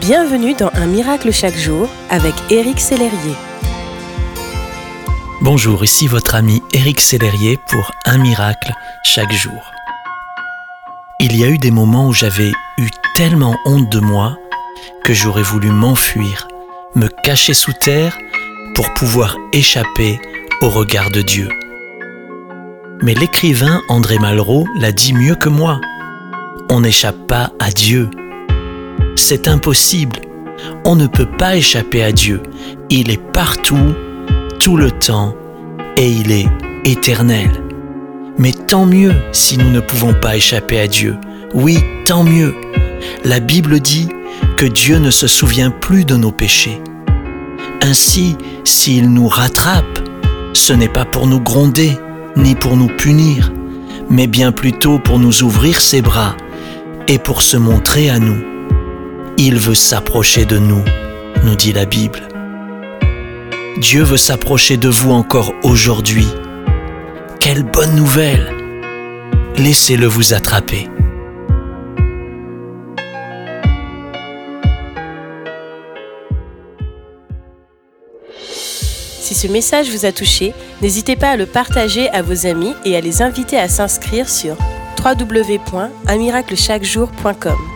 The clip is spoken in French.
Bienvenue dans Un miracle chaque jour avec Éric Sellerier. Bonjour, ici votre ami Éric Sellerier pour Un miracle chaque jour. Il y a eu des moments où j'avais eu tellement honte de moi que j'aurais voulu m'enfuir, me cacher sous terre pour pouvoir échapper au regard de Dieu. Mais l'écrivain André Malraux l'a dit mieux que moi. On n'échappe pas à Dieu. C'est impossible. On ne peut pas échapper à Dieu. Il est partout, tout le temps, et il est éternel. Mais tant mieux si nous ne pouvons pas échapper à Dieu. Oui, tant mieux. La Bible dit que Dieu ne se souvient plus de nos péchés. Ainsi, s'il nous rattrape, ce n'est pas pour nous gronder, ni pour nous punir, mais bien plutôt pour nous ouvrir ses bras et pour se montrer à nous. Il veut s'approcher de nous, nous dit la Bible. Dieu veut s'approcher de vous encore aujourd'hui. Quelle bonne nouvelle Laissez-le vous attraper. Si ce message vous a touché, n'hésitez pas à le partager à vos amis et à les inviter à s'inscrire sur www.unmiraclechaquejour.com.